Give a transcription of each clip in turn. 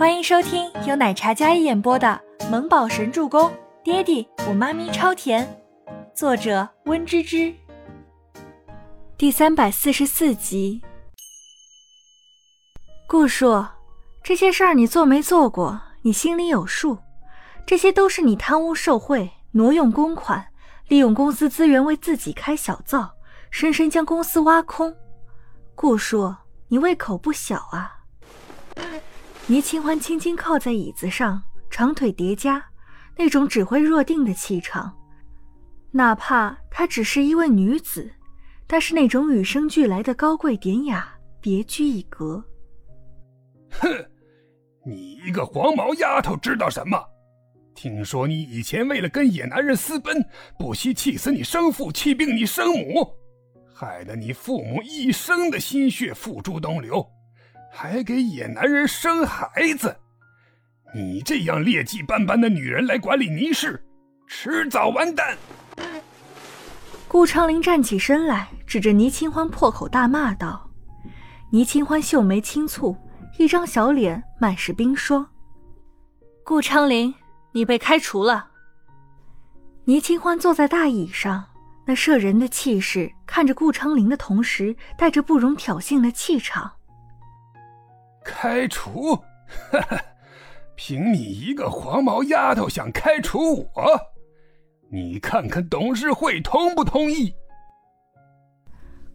欢迎收听由奶茶加一演播的《萌宝神助攻》，爹地我妈咪超甜，作者温芝芝。第三百四十四集。顾叔，这些事儿你做没做过？你心里有数。这些都是你贪污受贿、挪用公款、利用公司资源为自己开小灶，深深将公司挖空。顾叔，你胃口不小啊！倪清欢轻轻靠在椅子上，长腿叠加，那种指挥若定的气场。哪怕她只是一位女子，但是那种与生俱来的高贵典雅，别具一格。哼，你一个黄毛丫头知道什么？听说你以前为了跟野男人私奔，不惜气死你生父，气病你生母，害得你父母一生的心血付诸东流。还给野男人生孩子，你这样劣迹斑斑的女人来管理倪氏，迟早完蛋！顾昌林站起身来，指着倪清欢破口大骂道：“倪清欢秀眉轻蹙，一张小脸满是冰霜。顾昌林，你被开除了。”倪清欢坐在大椅上，那摄人的气势，看着顾昌林的同时，带着不容挑衅的气场。开除？哈哈，凭你一个黄毛丫头想开除我？你看看董事会同不同意？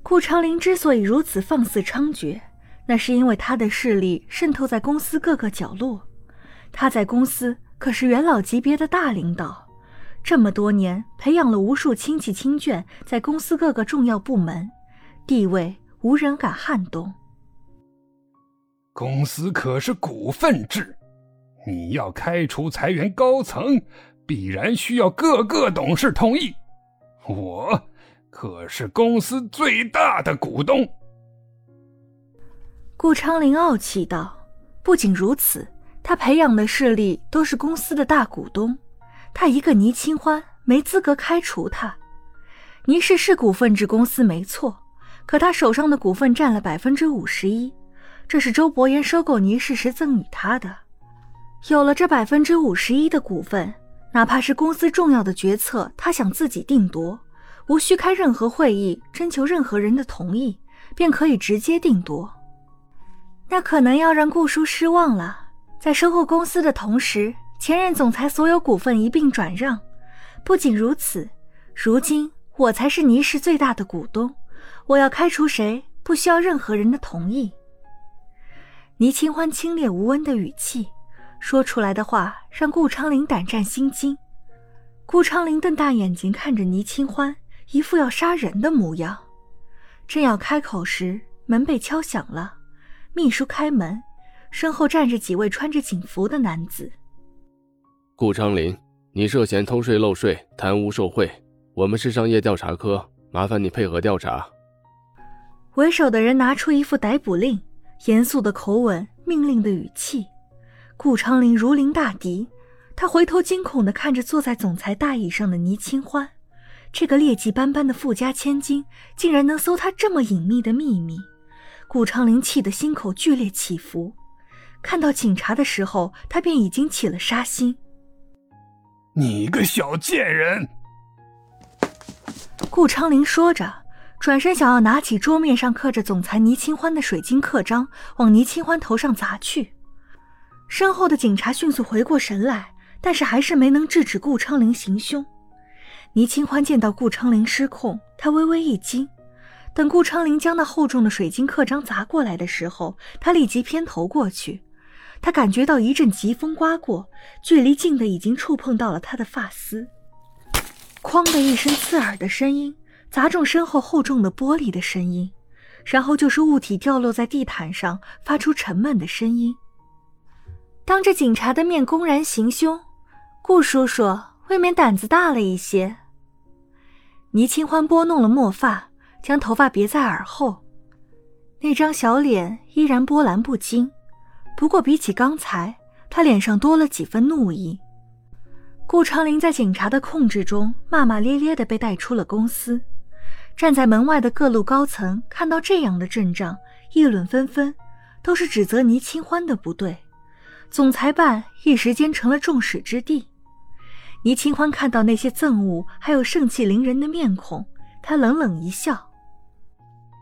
顾长林之所以如此放肆猖獗，那是因为他的势力渗透在公司各个角落。他在公司可是元老级别的大领导，这么多年培养了无数亲戚亲眷，在公司各个重要部门，地位无人敢撼动。公司可是股份制，你要开除裁员高层，必然需要各个董事同意。我可是公司最大的股东。顾昌林傲气道：“不仅如此，他培养的势力都是公司的大股东，他一个倪清欢没资格开除他。倪氏是股份制公司没错，可他手上的股份占了百分之五十一。”这是周伯言收购倪氏时赠与他的。有了这百分之五十一的股份，哪怕是公司重要的决策，他想自己定夺，无需开任何会议，征求任何人的同意，便可以直接定夺。那可能要让顾叔失望了。在收购公司的同时，前任总裁所有股份一并转让。不仅如此，如今我才是倪氏最大的股东，我要开除谁，不需要任何人的同意。倪清欢清冽无温的语气，说出来的话让顾昌林胆战心惊。顾昌林瞪大眼睛看着倪清欢，一副要杀人的模样。正要开口时，门被敲响了。秘书开门，身后站着几位穿着警服的男子。顾昌林，你涉嫌偷税漏税、贪污受贿，我们是商业调查科，麻烦你配合调查。为首的人拿出一副逮捕令。严肃的口吻，命令的语气，顾长林如临大敌。他回头惊恐地看着坐在总裁大椅上的倪清欢，这个劣迹斑斑的富家千金，竟然能搜他这么隐秘的秘密。顾长林气得心口剧烈起伏。看到警察的时候，他便已经起了杀心。你个小贱人！顾长林说着。转身想要拿起桌面上刻着总裁倪清欢的水晶刻章，往倪清欢头上砸去。身后的警察迅速回过神来，但是还是没能制止顾昌林行凶。倪清欢见到顾昌林失控，他微微一惊。等顾昌林将那厚重的水晶刻章砸过来的时候，他立即偏头过去。他感觉到一阵疾风刮过，距离近的已经触碰到了他的发丝。哐的一声刺耳的声音。砸中身后厚重的玻璃的声音，然后就是物体掉落在地毯上，发出沉闷的声音。当着警察的面公然行凶，顾叔叔未免胆子大了一些。倪清欢拨弄了墨发，将头发别在耳后，那张小脸依然波澜不惊，不过比起刚才，他脸上多了几分怒意。顾长林在警察的控制中，骂骂咧咧的被带出了公司。站在门外的各路高层看到这样的阵仗，议论纷纷，都是指责倪清欢的不对。总裁办一时间成了众矢之的。倪清欢看到那些憎恶还有盛气凌人的面孔，他冷冷一笑：“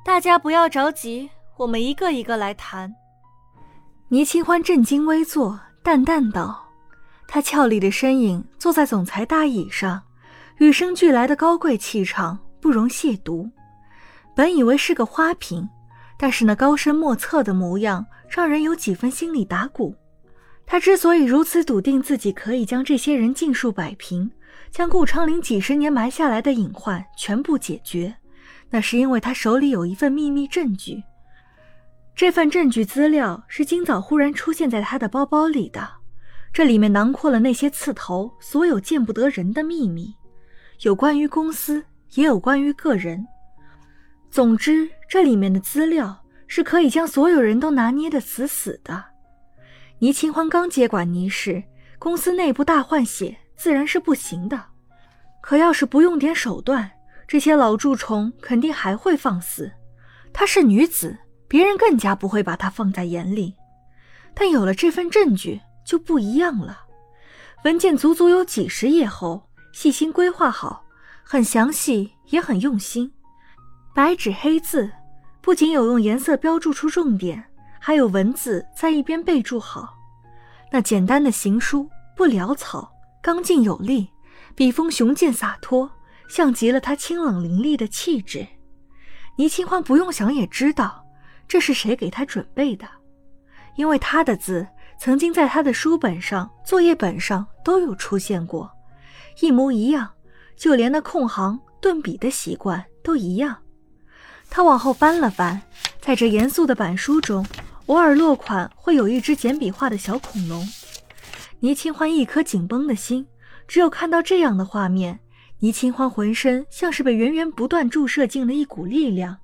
大家不要着急，我们一个一个来谈。”倪清欢正襟危坐，淡淡道：“他俏丽的身影坐在总裁大椅上，与生俱来的高贵气场不容亵渎。本以为是个花瓶，但是那高深莫测的模样，让人有几分心里打鼓。”他之所以如此笃定自己可以将这些人尽数摆平，将顾昌林几十年埋下来的隐患全部解决，那是因为他手里有一份秘密证据。这份证据资料是今早忽然出现在他的包包里的，这里面囊括了那些刺头所有见不得人的秘密，有关于公司，也有关于个人。总之，这里面的资料是可以将所有人都拿捏的死死的。倪清欢刚接管倪氏公司内部大换血，自然是不行的。可要是不用点手段，这些老蛀虫肯定还会放肆。她是女子，别人更加不会把她放在眼里。但有了这份证据就不一样了。文件足足有几十页厚，细心规划好，很详细也很用心。白纸黑字，不仅有用颜色标注出重点。还有文字在一边备注好，那简单的行书不潦草，刚劲有力，笔锋雄健洒脱，像极了他清冷凌厉的气质。倪清欢不用想也知道，这是谁给他准备的，因为他的字曾经在他的书本上、作业本上都有出现过，一模一样，就连那控行顿笔的习惯都一样。他往后翻了翻，在这严肃的板书中。偶尔落款会有一只简笔画的小恐龙，倪清欢一颗紧绷的心，只有看到这样的画面，倪清欢浑身像是被源源不断注射进了一股力量。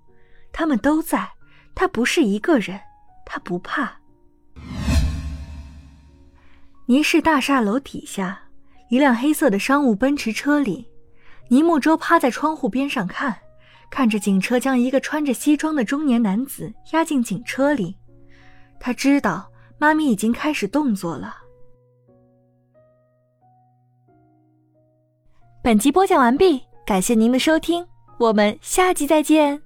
他们都在，他不是一个人，他不怕。倪氏大厦楼底下，一辆黑色的商务奔驰车里，倪木舟趴在窗户边上看，看着警车将一个穿着西装的中年男子押进警车里。他知道妈咪已经开始动作了。本集播讲完毕，感谢您的收听，我们下集再见。